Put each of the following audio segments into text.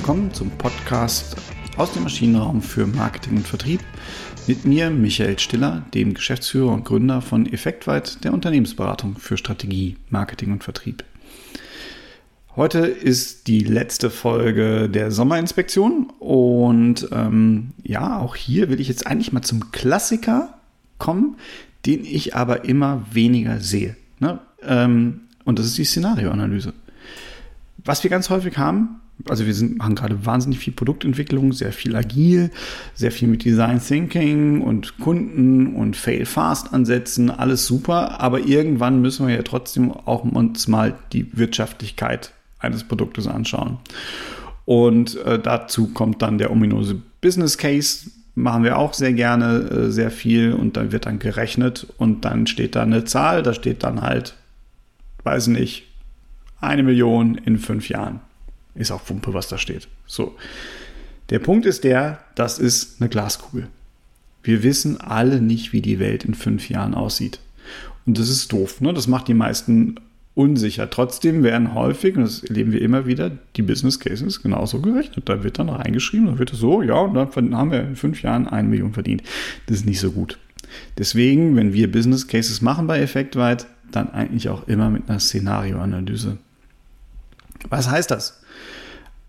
willkommen zum Podcast aus dem Maschinenraum für Marketing und Vertrieb mit mir, Michael Stiller, dem Geschäftsführer und Gründer von Effektweit, der Unternehmensberatung für Strategie, Marketing und Vertrieb. Heute ist die letzte Folge der Sommerinspektion und ähm, ja, auch hier will ich jetzt eigentlich mal zum Klassiker kommen, den ich aber immer weniger sehe. Ne? Ähm, und das ist die Szenarioanalyse. Was wir ganz häufig haben, also wir sind, machen gerade wahnsinnig viel Produktentwicklung, sehr viel agil, sehr viel mit Design Thinking und Kunden und Fail Fast Ansätzen, alles super, aber irgendwann müssen wir ja trotzdem auch uns mal die Wirtschaftlichkeit eines Produktes anschauen. Und äh, dazu kommt dann der ominöse Business Case, machen wir auch sehr gerne, äh, sehr viel und dann wird dann gerechnet und dann steht da eine Zahl, da steht dann halt, weiß nicht, eine Million in fünf Jahren. Ist auch Wumpe, was da steht. So. Der Punkt ist der, das ist eine Glaskugel. Wir wissen alle nicht, wie die Welt in fünf Jahren aussieht. Und das ist doof. Ne? Das macht die meisten unsicher. Trotzdem werden häufig, und das erleben wir immer wieder, die Business Cases genauso gerechnet. Da wird dann reingeschrieben, da wird es so, ja, und dann haben wir in fünf Jahren eine Million verdient. Das ist nicht so gut. Deswegen, wenn wir Business Cases machen bei Effektweit, dann eigentlich auch immer mit einer Szenarioanalyse. Was heißt das?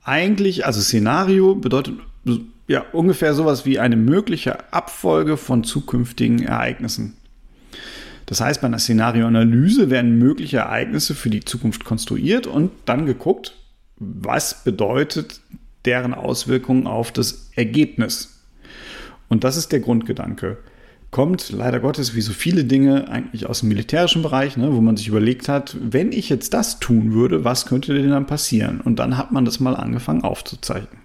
Eigentlich, also Szenario bedeutet ja ungefähr sowas wie eine mögliche Abfolge von zukünftigen Ereignissen. Das heißt, bei einer Szenarioanalyse werden mögliche Ereignisse für die Zukunft konstruiert und dann geguckt, was bedeutet deren Auswirkungen auf das Ergebnis. Und das ist der Grundgedanke kommt leider Gottes wie so viele Dinge eigentlich aus dem militärischen Bereich, ne, wo man sich überlegt hat, wenn ich jetzt das tun würde, was könnte denn dann passieren? Und dann hat man das mal angefangen aufzuzeichnen.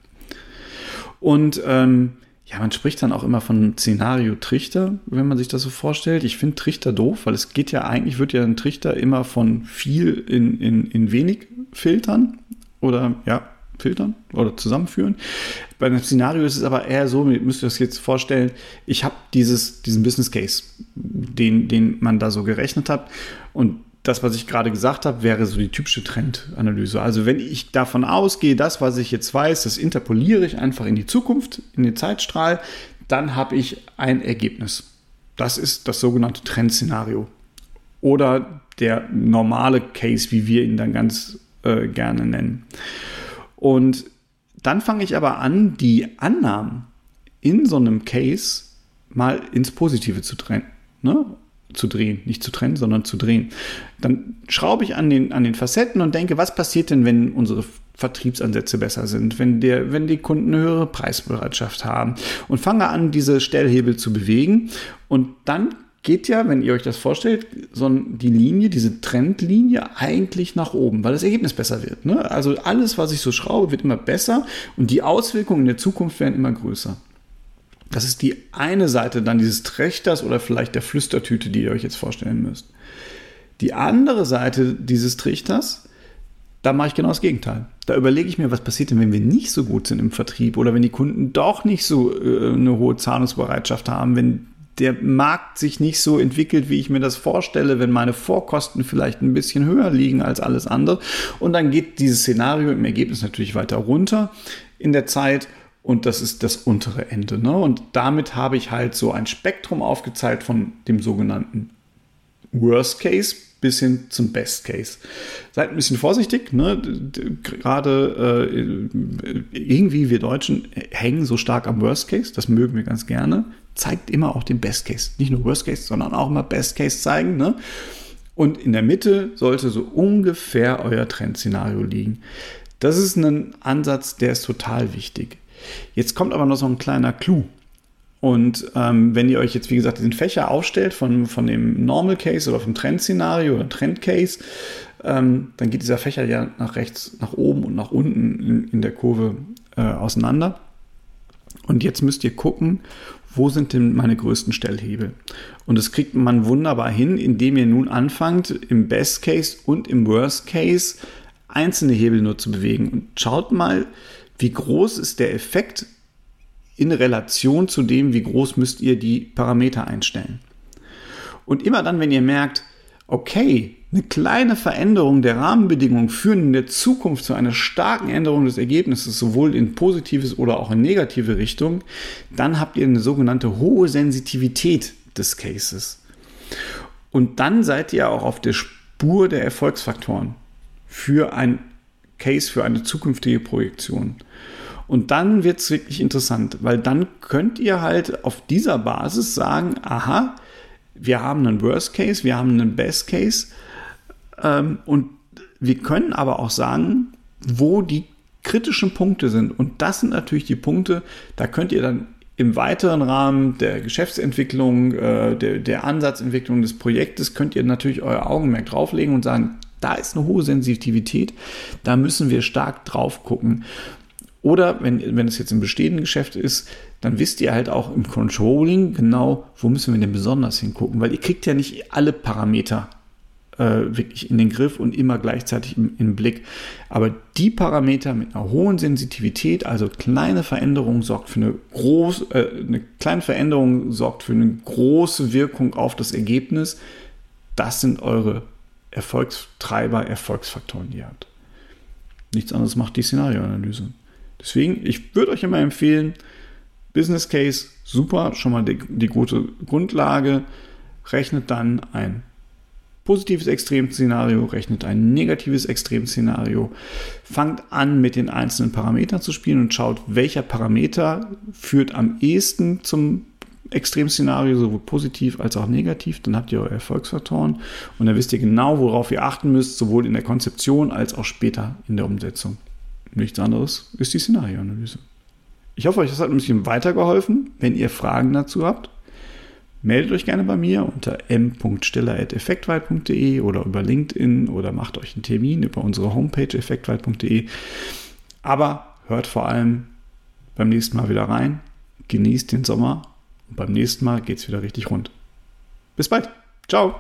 Und ähm, ja, man spricht dann auch immer von Szenario Trichter, wenn man sich das so vorstellt. Ich finde Trichter doof, weil es geht ja eigentlich, wird ja ein Trichter immer von viel in, in, in wenig filtern. Oder ja, filtern oder zusammenführen. Bei einem Szenario ist es aber eher so, ihr müsst euch das jetzt vorstellen, ich habe diesen Business Case, den, den man da so gerechnet hat und das, was ich gerade gesagt habe, wäre so die typische Trendanalyse. Also wenn ich davon ausgehe, das, was ich jetzt weiß, das interpoliere ich einfach in die Zukunft, in den Zeitstrahl, dann habe ich ein Ergebnis. Das ist das sogenannte Trendszenario. Oder der normale Case, wie wir ihn dann ganz äh, gerne nennen. Und dann fange ich aber an, die Annahmen in so einem Case mal ins Positive zu trennen. Ne? Zu drehen, nicht zu trennen, sondern zu drehen. Dann schraube ich an den, an den Facetten und denke, was passiert denn, wenn unsere Vertriebsansätze besser sind, wenn, der, wenn die Kunden eine höhere Preisbereitschaft haben und fange an, diese Stellhebel zu bewegen und dann geht ja, wenn ihr euch das vorstellt, so die Linie, diese Trendlinie eigentlich nach oben, weil das Ergebnis besser wird. Ne? Also alles, was ich so schraube, wird immer besser und die Auswirkungen in der Zukunft werden immer größer. Das ist die eine Seite dann dieses Trächters oder vielleicht der Flüstertüte, die ihr euch jetzt vorstellen müsst. Die andere Seite dieses Trichters, da mache ich genau das Gegenteil. Da überlege ich mir, was passiert denn, wenn wir nicht so gut sind im Vertrieb oder wenn die Kunden doch nicht so äh, eine hohe Zahlungsbereitschaft haben, wenn der Markt sich nicht so entwickelt, wie ich mir das vorstelle, wenn meine Vorkosten vielleicht ein bisschen höher liegen als alles andere. Und dann geht dieses Szenario im Ergebnis natürlich weiter runter in der Zeit. Und das ist das untere Ende. Ne? Und damit habe ich halt so ein Spektrum aufgezeigt von dem sogenannten Worst Case bis hin zum Best Case. Seid ein bisschen vorsichtig, ne? Gerade äh, irgendwie wir Deutschen hängen so stark am Worst Case, das mögen wir ganz gerne zeigt immer auch den Best Case. Nicht nur Worst Case, sondern auch immer Best Case zeigen. Ne? Und in der Mitte sollte so ungefähr euer Trendszenario liegen. Das ist ein Ansatz, der ist total wichtig. Jetzt kommt aber noch so ein kleiner Clou. Und ähm, wenn ihr euch jetzt, wie gesagt, diesen Fächer aufstellt von, von dem Normal Case oder vom Trendszenario oder Trend Case, ähm, dann geht dieser Fächer ja nach rechts, nach oben und nach unten in, in der Kurve äh, auseinander. Und jetzt müsst ihr gucken, wo sind denn meine größten Stellhebel? Und das kriegt man wunderbar hin, indem ihr nun anfangt, im Best Case und im Worst Case einzelne Hebel nur zu bewegen. Und schaut mal, wie groß ist der Effekt in Relation zu dem, wie groß müsst ihr die Parameter einstellen. Und immer dann, wenn ihr merkt, okay, eine kleine Veränderung der Rahmenbedingungen führen in der Zukunft zu einer starken Änderung des Ergebnisses, sowohl in positives oder auch in negative Richtung, dann habt ihr eine sogenannte hohe Sensitivität des Cases. Und dann seid ihr auch auf der Spur der Erfolgsfaktoren für ein Case, für eine zukünftige Projektion. Und dann wird es wirklich interessant, weil dann könnt ihr halt auf dieser Basis sagen, aha, wir haben einen Worst Case, wir haben einen Best Case ähm, und wir können aber auch sagen, wo die kritischen Punkte sind. Und das sind natürlich die Punkte, da könnt ihr dann im weiteren Rahmen der Geschäftsentwicklung, äh, der, der Ansatzentwicklung des Projektes, könnt ihr natürlich euer Augenmerk drauflegen und sagen, da ist eine hohe Sensitivität, da müssen wir stark drauf gucken. Oder wenn, wenn es jetzt im bestehenden Geschäft ist, dann wisst ihr halt auch im Controlling genau, wo müssen wir denn besonders hingucken, weil ihr kriegt ja nicht alle Parameter äh, wirklich in den Griff und immer gleichzeitig im, im, Blick. Aber die Parameter mit einer hohen Sensitivität, also kleine Veränderung sorgt für eine große, äh, eine kleine Veränderung sorgt für eine große Wirkung auf das Ergebnis. Das sind eure Erfolgstreiber, Erfolgsfaktoren, die ihr habt. Nichts anderes macht die Szenarioanalyse. Deswegen, ich würde euch immer empfehlen, Business Case, super, schon mal die, die gute Grundlage. Rechnet dann ein positives Extremszenario, rechnet ein negatives Extremszenario, fangt an mit den einzelnen Parametern zu spielen und schaut, welcher Parameter führt am ehesten zum Extremszenario, sowohl positiv als auch negativ. Dann habt ihr eure Erfolgsfaktoren und dann wisst ihr genau, worauf ihr achten müsst, sowohl in der Konzeption als auch später in der Umsetzung. Nichts anderes ist die Szenarioanalyse. Ich hoffe, euch das hat ein bisschen weitergeholfen. Wenn ihr Fragen dazu habt, meldet euch gerne bei mir unter m.stiller.effektweit.de oder über LinkedIn oder macht euch einen Termin über unsere Homepage effektweit.de. Aber hört vor allem beim nächsten Mal wieder rein, genießt den Sommer und beim nächsten Mal geht es wieder richtig rund. Bis bald. Ciao.